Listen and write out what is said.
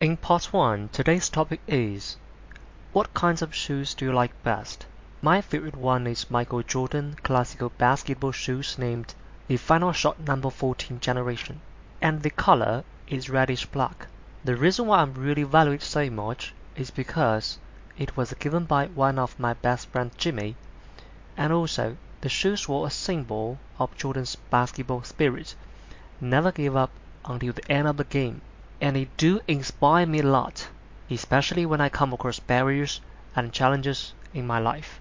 In part 1, today's topic is What kinds of shoes do you like best? My favorite one is Michael Jordan classical basketball shoes named the Final Shot number 14 generation and the color is reddish black. The reason why I really value it so much is because it was given by one of my best friend Jimmy and also the shoes were a symbol of Jordan's basketball spirit. Never give up until the end of the game and it do inspire me a lot, especially when I come across barriers and challenges in my life.